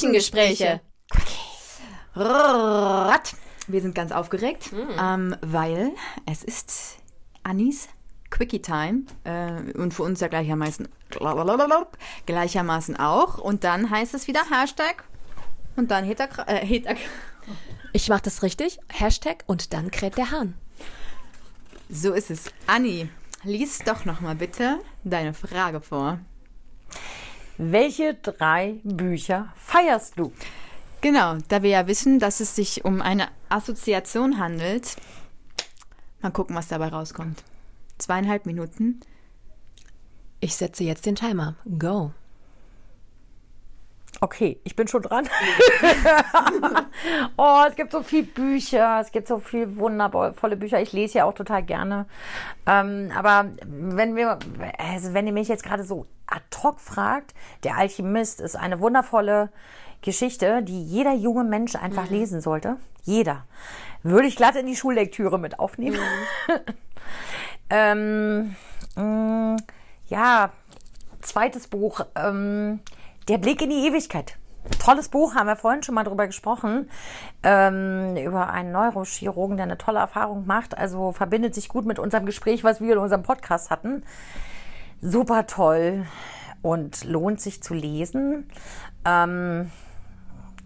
Küchengespräche. Wir sind ganz aufgeregt, ähm, weil es ist Anis Quickie Time äh, und für uns ja gleichermaßen, gleichermaßen auch. Und dann heißt es wieder Hashtag und dann Heter, äh, Heter. Ich mache das richtig. Hashtag und dann kräht der Hahn. So ist es. Anni, lies doch noch mal bitte deine Frage vor. Welche drei Bücher feierst du? Genau, da wir ja wissen, dass es sich um eine Assoziation handelt. Mal gucken, was dabei rauskommt. Zweieinhalb Minuten. Ich setze jetzt den Timer. Go. Okay, ich bin schon dran. oh, es gibt so viele Bücher, es gibt so viele wundervolle Bücher. Ich lese ja auch total gerne. Ähm, aber wenn wir, also wenn ihr mich jetzt gerade so ad hoc fragt, Der Alchemist ist eine wundervolle Geschichte, die jeder junge Mensch einfach mhm. lesen sollte. Jeder. Würde ich glatt in die Schullektüre mit aufnehmen. Mhm. ähm, mh, mm, ja, zweites Buch. Ähm, der Blick in die Ewigkeit. Tolles Buch, haben wir vorhin schon mal drüber gesprochen, ähm, über einen Neurochirurgen, der eine tolle Erfahrung macht. Also verbindet sich gut mit unserem Gespräch, was wir in unserem Podcast hatten. Super toll und lohnt sich zu lesen. Ähm,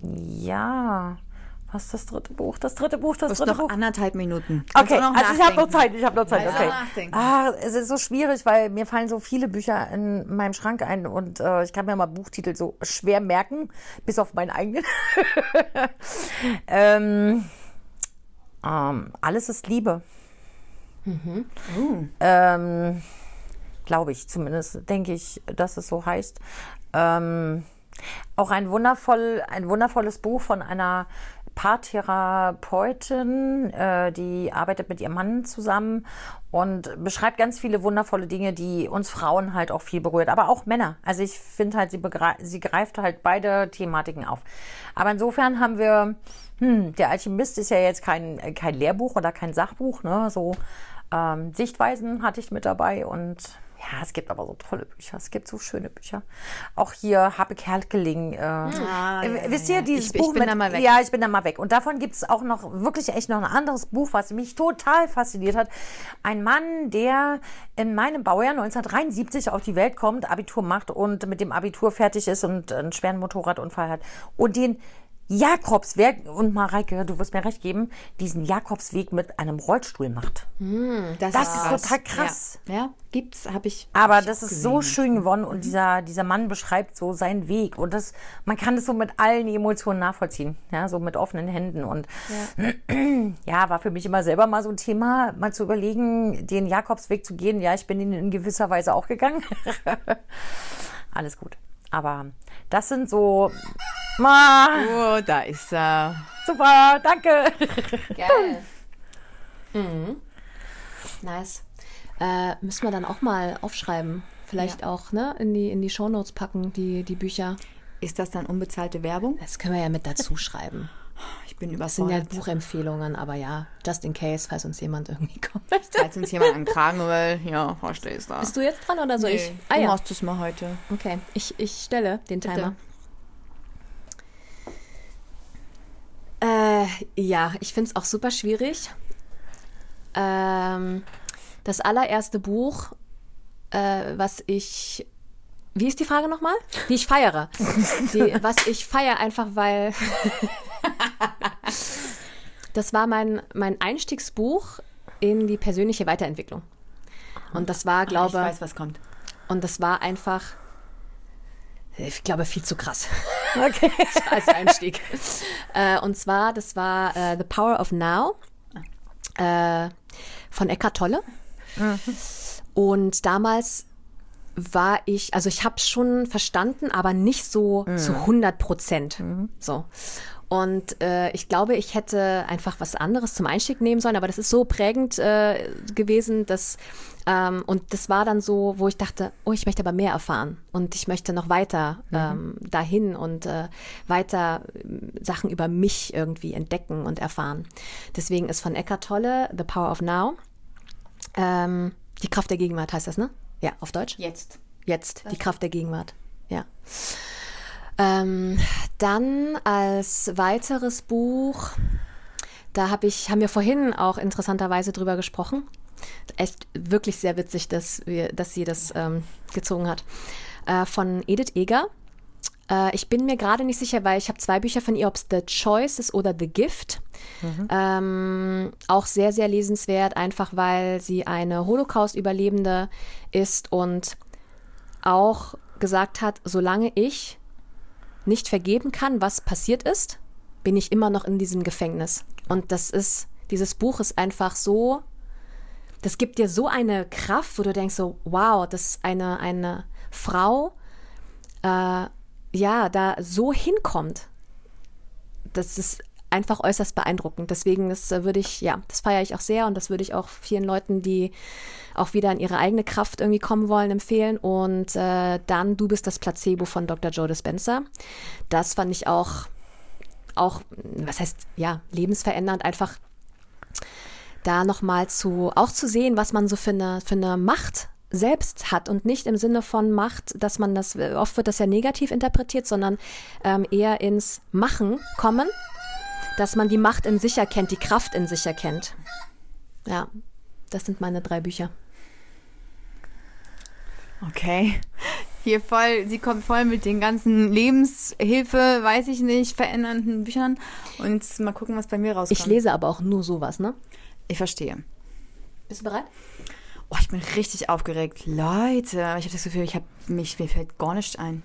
ja, was ist das dritte Buch? Das dritte Buch, das dritte noch Buch. anderthalb Minuten. Kannst okay, also ich habe noch Zeit, ich habe noch Zeit. Okay. Ah, es ist so schwierig, weil mir fallen so viele Bücher in meinem Schrank ein und äh, ich kann mir mal Buchtitel so schwer merken, bis auf meinen eigenen. ähm, ähm, alles ist Liebe. Mhm. Uh. Ähm, Glaube ich zumindest, denke ich, dass es so heißt. Ähm, auch ein wundervoll, ein wundervolles Buch von einer Paartherapeutin, äh, die arbeitet mit ihrem Mann zusammen und beschreibt ganz viele wundervolle Dinge, die uns Frauen halt auch viel berührt, aber auch Männer. Also ich finde halt, sie, sie greift halt beide Thematiken auf. Aber insofern haben wir, hm, der Alchemist ist ja jetzt kein, kein Lehrbuch oder kein Sachbuch, ne? So ähm, Sichtweisen hatte ich mit dabei und ja, es gibt aber so tolle Bücher. Es gibt so schöne Bücher. Auch hier Habe Kerkeling. Äh, ah, äh, wisst ihr, dieses ich, Buch ich bin mit, da mal weg. Ja, ich bin da mal weg. Und davon gibt es auch noch wirklich echt noch ein anderes Buch, was mich total fasziniert hat. Ein Mann, der in meinem Baujahr 1973 auf die Welt kommt, Abitur macht und mit dem Abitur fertig ist und einen schweren Motorradunfall hat. Und den Jakobsweg, und Mareike, du wirst mir recht geben, diesen Jakobsweg mit einem Rollstuhl macht. Mm, das, das ist, ist total krass. Ja, ja gibt's, habe ich. Aber hab das ich ist gesehen. so schön gewonnen und mhm. dieser, dieser Mann beschreibt so seinen Weg und das, man kann das so mit allen Emotionen nachvollziehen, ja, so mit offenen Händen und ja. ja, war für mich immer selber mal so ein Thema, mal zu überlegen, den Jakobsweg zu gehen. Ja, ich bin ihn in gewisser Weise auch gegangen. Alles gut. Aber das sind so. Oh, da ist er. Super, danke. Geil. Mhm. Nice. Äh, müssen wir dann auch mal aufschreiben. Vielleicht ja. auch ne, in die, in die Shownotes packen, die, die Bücher. Ist das dann unbezahlte Werbung? Das können wir ja mit dazu schreiben. Ich bin überfordert. Das sind ja Buchempfehlungen, aber ja, just in case, falls uns jemand irgendwie kommt. Falls uns jemand an Kragen will, ja, verstehst du. Bist du jetzt dran oder soll nee, ich? Ah, du ja. machst es mal heute. Okay, ich, ich stelle den Timer. Ja, ich finde es auch super schwierig. Ähm, das allererste Buch, äh, was ich wie ist die Frage nochmal? Wie ich feiere. Die, was ich feiere einfach, weil das war mein, mein Einstiegsbuch in die persönliche Weiterentwicklung. Und das war, glaube ich. weiß, was kommt. Und das war einfach, ich glaube, viel zu krass. Okay. Als Einstieg. äh, und zwar, das war äh, The Power of Now äh, von Eckhart Tolle. Mhm. Und damals war ich, also ich habe es schon verstanden, aber nicht so mhm. zu 100 Prozent. Mhm. So. Und äh, ich glaube, ich hätte einfach was anderes zum Einstieg nehmen sollen, aber das ist so prägend äh, gewesen, dass ähm, und das war dann so, wo ich dachte, oh, ich möchte aber mehr erfahren und ich möchte noch weiter mhm. ähm, dahin und äh, weiter äh, Sachen über mich irgendwie entdecken und erfahren. Deswegen ist von Eckhart Tolle The Power of Now. Ähm, die Kraft der Gegenwart heißt das, ne? Ja, auf Deutsch? Jetzt. Jetzt, die Kraft der Gegenwart. Ja. Ähm, dann als weiteres Buch, da hab ich, haben wir vorhin auch interessanterweise drüber gesprochen. Echt wirklich sehr witzig, dass, wir, dass sie das ähm, gezogen hat. Äh, von Edith Eger. Äh, ich bin mir gerade nicht sicher, weil ich habe zwei Bücher von ihr, ob es The Choice ist oder The Gift. Mhm. Ähm, auch sehr, sehr lesenswert, einfach weil sie eine Holocaust-Überlebende ist und auch gesagt hat, solange ich nicht vergeben kann, was passiert ist, bin ich immer noch in diesem Gefängnis. Und das ist, dieses Buch ist einfach so, das gibt dir so eine Kraft, wo du denkst so, wow, dass eine, eine Frau, äh, ja, da so hinkommt. Das ist einfach äußerst beeindruckend. Deswegen, das äh, würde ich, ja, das feiere ich auch sehr und das würde ich auch vielen Leuten, die auch wieder in ihre eigene Kraft irgendwie kommen wollen, empfehlen. Und äh, dann Du bist das Placebo von Dr. Joe Dispenza. Das fand ich auch, auch, was heißt, ja, lebensverändernd, einfach da nochmal zu, auch zu sehen, was man so für eine, für eine Macht selbst hat und nicht im Sinne von Macht, dass man das, oft wird das ja negativ interpretiert, sondern ähm, eher ins Machen kommen, dass man die Macht in sich erkennt, die Kraft in sich erkennt. Ja, das sind meine drei Bücher. Okay. Hier voll, sie kommt voll mit den ganzen Lebenshilfe, weiß ich nicht, verändernden Büchern. Und mal gucken, was bei mir rauskommt. Ich lese aber auch nur sowas, ne? Ich verstehe. Bist du bereit? Oh, ich bin richtig aufgeregt. Leute, ich habe das Gefühl, ich habe mich, mir fällt gar nichts ein.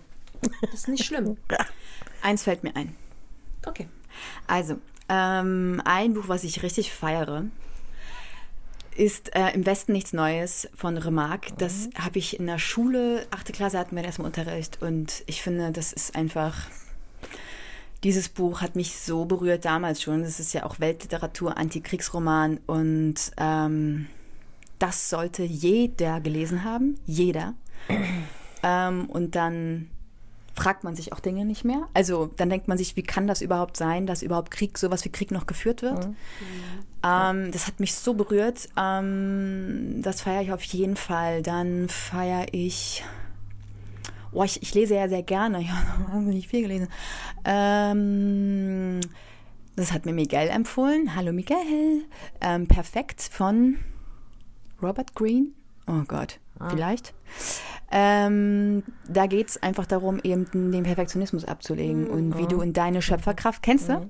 Das ist nicht schlimm. Eins fällt mir ein. Okay. Also, ähm, ein Buch, was ich richtig feiere, ist äh, Im Westen nichts Neues von Remarque. Das mhm. habe ich in der Schule, achte Klasse hatten wir erstmal Unterricht und ich finde, das ist einfach. Dieses Buch hat mich so berührt damals schon. Das ist ja auch Weltliteratur, Antikriegsroman und ähm, das sollte jeder gelesen haben. Jeder. ähm, und dann fragt man sich auch Dinge nicht mehr. Also dann denkt man sich, wie kann das überhaupt sein, dass überhaupt Krieg, sowas wie Krieg noch geführt wird. Mhm. Ähm, das hat mich so berührt. Ähm, das feiere ich auf jeden Fall. Dann feiere ich. Oh, ich, ich, lese ja sehr gerne. Ich habe nicht viel gelesen. Ähm, das hat mir Miguel empfohlen. Hallo Miguel. Ähm, perfekt von Robert Greene. Oh Gott, ah. vielleicht. Ähm, da geht es einfach darum, eben den Perfektionismus abzulegen mhm. und wie du in deine Schöpferkraft, kennst du? Mhm.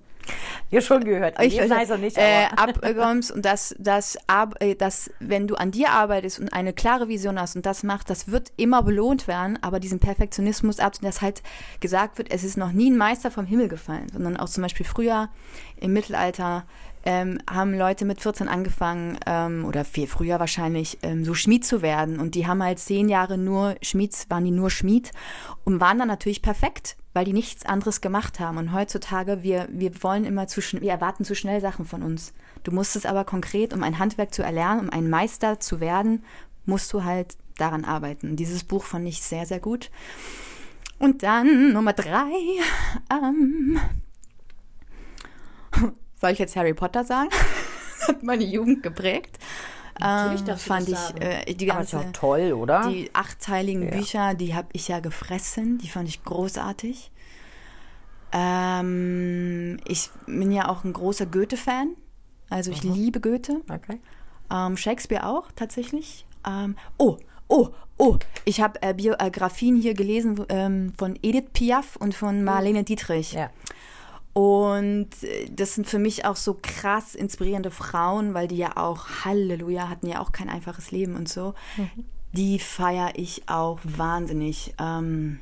Ja, schon gehört. Ich weiß auch nicht. Äh, abkommst und dass, dass, äh, dass, wenn du an dir arbeitest und eine klare Vision hast und das machst, das wird immer belohnt werden, aber diesen Perfektionismus ab, dass halt gesagt wird, es ist noch nie ein Meister vom Himmel gefallen, sondern auch zum Beispiel früher im Mittelalter ähm, haben Leute mit 14 angefangen, ähm, oder viel früher wahrscheinlich, ähm, so Schmied zu werden. Und die haben halt zehn Jahre nur Schmieds, waren die nur Schmied und waren dann natürlich perfekt, weil die nichts anderes gemacht haben. Und heutzutage, wir, wir wollen immer zu wir erwarten zu schnell Sachen von uns. Du musst es aber konkret, um ein Handwerk zu erlernen, um ein Meister zu werden, musst du halt daran arbeiten. Dieses Buch fand ich sehr, sehr gut. Und dann Nummer drei. Ähm, soll ich jetzt Harry Potter sagen? hat meine Jugend geprägt. Natürlich ähm, fand ich äh, die ganze Aber toll, oder? Die achtteiligen ja. Bücher, die habe ich ja gefressen. Die fand ich großartig. Ähm, ich bin ja auch ein großer Goethe-Fan. Also ich mhm. liebe Goethe. Okay. Ähm, Shakespeare auch tatsächlich. Ähm, oh, oh, oh, ich habe äh, Biografien hier gelesen ähm, von Edith Piaf und von Marlene Dietrich. Ja. Und äh, das sind für mich auch so krass inspirierende Frauen, weil die ja auch, Halleluja, hatten ja auch kein einfaches Leben und so. Mhm. Die feiere ich auch wahnsinnig. Ähm,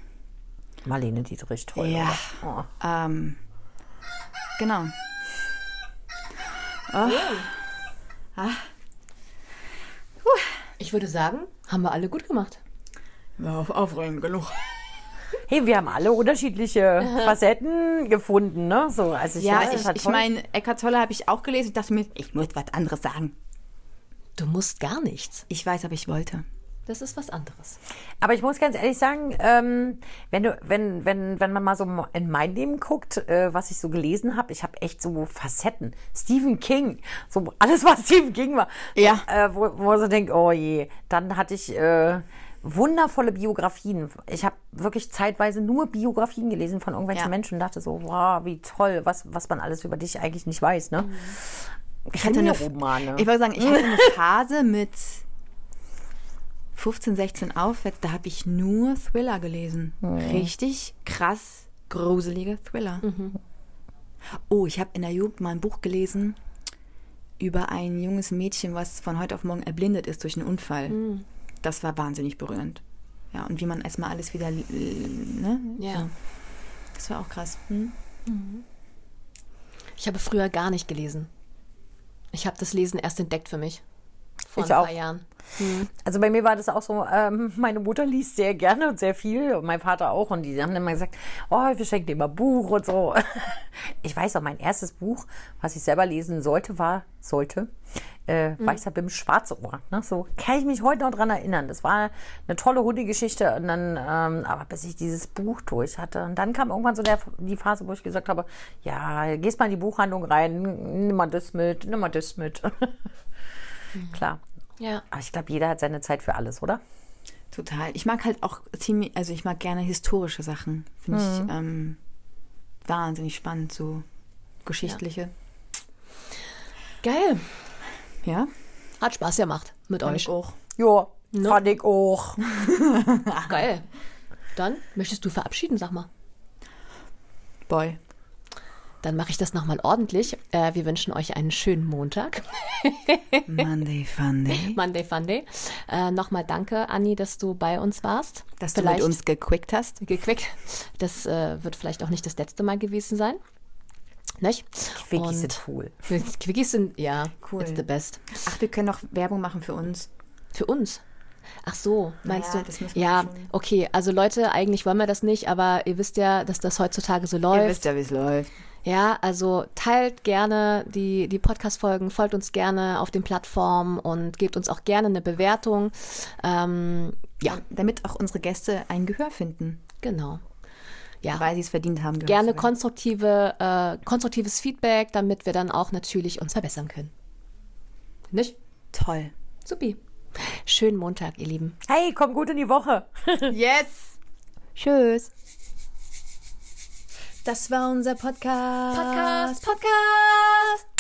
Marlene Dietrich, toll. Ja. Oh. Ähm, genau. Oh. Ah. Ich würde sagen, haben wir alle gut gemacht. Ja, auf aufregend genug hey, wir haben alle unterschiedliche Facetten gefunden, ne? So, also ich ja, weiß, ich, ich meine, Eckart Tolle habe ich auch gelesen. Ich dachte mir, ich muss was anderes sagen. Du musst gar nichts. Ich weiß, aber ich wollte. Das ist was anderes. Aber ich muss ganz ehrlich sagen, ähm, wenn du, wenn, wenn, wenn man mal so in mein Leben guckt, äh, was ich so gelesen habe, ich habe echt so Facetten. Stephen King, so alles was Stephen King war. Ja. Äh, wo, wo man so denkt, oh je. Dann hatte ich äh, wundervolle Biografien. Ich habe wirklich zeitweise nur Biografien gelesen von irgendwelchen Ja. Menschen und dachte so, wow, wie toll, was, was man alles über dich eigentlich nicht weiß. Ne? Ich hatte eine, Romane. ich würde sagen, ich hatte eine Phase mit 15, 16 aufwärts, da habe ich nur Thriller gelesen. Richtig krass gruselige Thriller. Oh, ich habe in der Jugend mal ein Buch gelesen über ein junges Mädchen, was von heute auf morgen erblindet ist durch einen Unfall. Das war wahnsinnig berührend. Ja, und wie man erstmal alles wieder, ne? Ja. So. Das war auch krass. Hm? Ich habe früher gar nicht gelesen. Ich habe das Lesen erst entdeckt für mich. Vor Ich ein auch. paar Jahren. Also bei mir war das auch so, ähm, meine Mutter liest sehr gerne und sehr viel und mein Vater auch und die haben immer gesagt, oh, wir schenken dir mal Buch und so. Ich weiß auch, mein erstes Buch, was ich selber lesen sollte, war, sollte, äh, Weißer Bim Schwarzohr. Ne? So kann ich mich heute noch dran erinnern. Das war eine tolle Hundegeschichte und dann, ähm, aber bis ich dieses Buch durch hatte und dann kam irgendwann so der, die Phase, wo ich gesagt habe, ja, gehst mal in die Buchhandlung rein, nimm mal das mit, nimm mal das mit. Klar. Ja. Aber ich glaube, jeder hat seine Zeit für alles, oder? Total. Ich mag halt auch ziemlich, also ich mag gerne historische Sachen. Finde ich ähm, wahnsinnig spannend, so geschichtliche. Geil. Ja, Hat Spaß gemacht mit Fand euch. ich auch. Ja, Ne? fand ich auch. Geil. Dann möchtest du verabschieden, sag mal. Boy. Dann mache ich das nochmal ordentlich. Äh, wir wünschen euch einen schönen Montag. Monday Funday. Monday Funday. Äh, nochmal danke, Anni, dass du bei uns warst. Dass du mit uns gequickt hast. gequickt. Das äh, wird vielleicht auch nicht das letzte Mal gewesen sein. Nicht? Quickies Und- sind cool. Quickies sind, ja, Cool. it's the best. Ach, wir können noch Werbung machen für uns. Für uns. Ach so, meinst Naja, du? ja, okay. Also Leute, eigentlich wollen wir das nicht, aber ihr wisst ja, dass das heutzutage so läuft. Ihr wisst ja, wie es läuft. Ja, also teilt gerne die, die Podcast-Folgen, folgt uns gerne auf den Plattformen und gebt uns auch gerne eine Bewertung. Ähm, ja, Damit auch unsere Gäste ein Gehör finden, genau. Ja, weil sie es verdient haben. gerne konstruktive, äh, konstruktives Feedback, damit wir dann auch natürlich uns verbessern können. Nicht? Toll. Supi. Schönen Montag, ihr Lieben. Hey, komm gut in die Woche. Yes. Tschüss. Das war unser Podcast. Podcast, Podcast.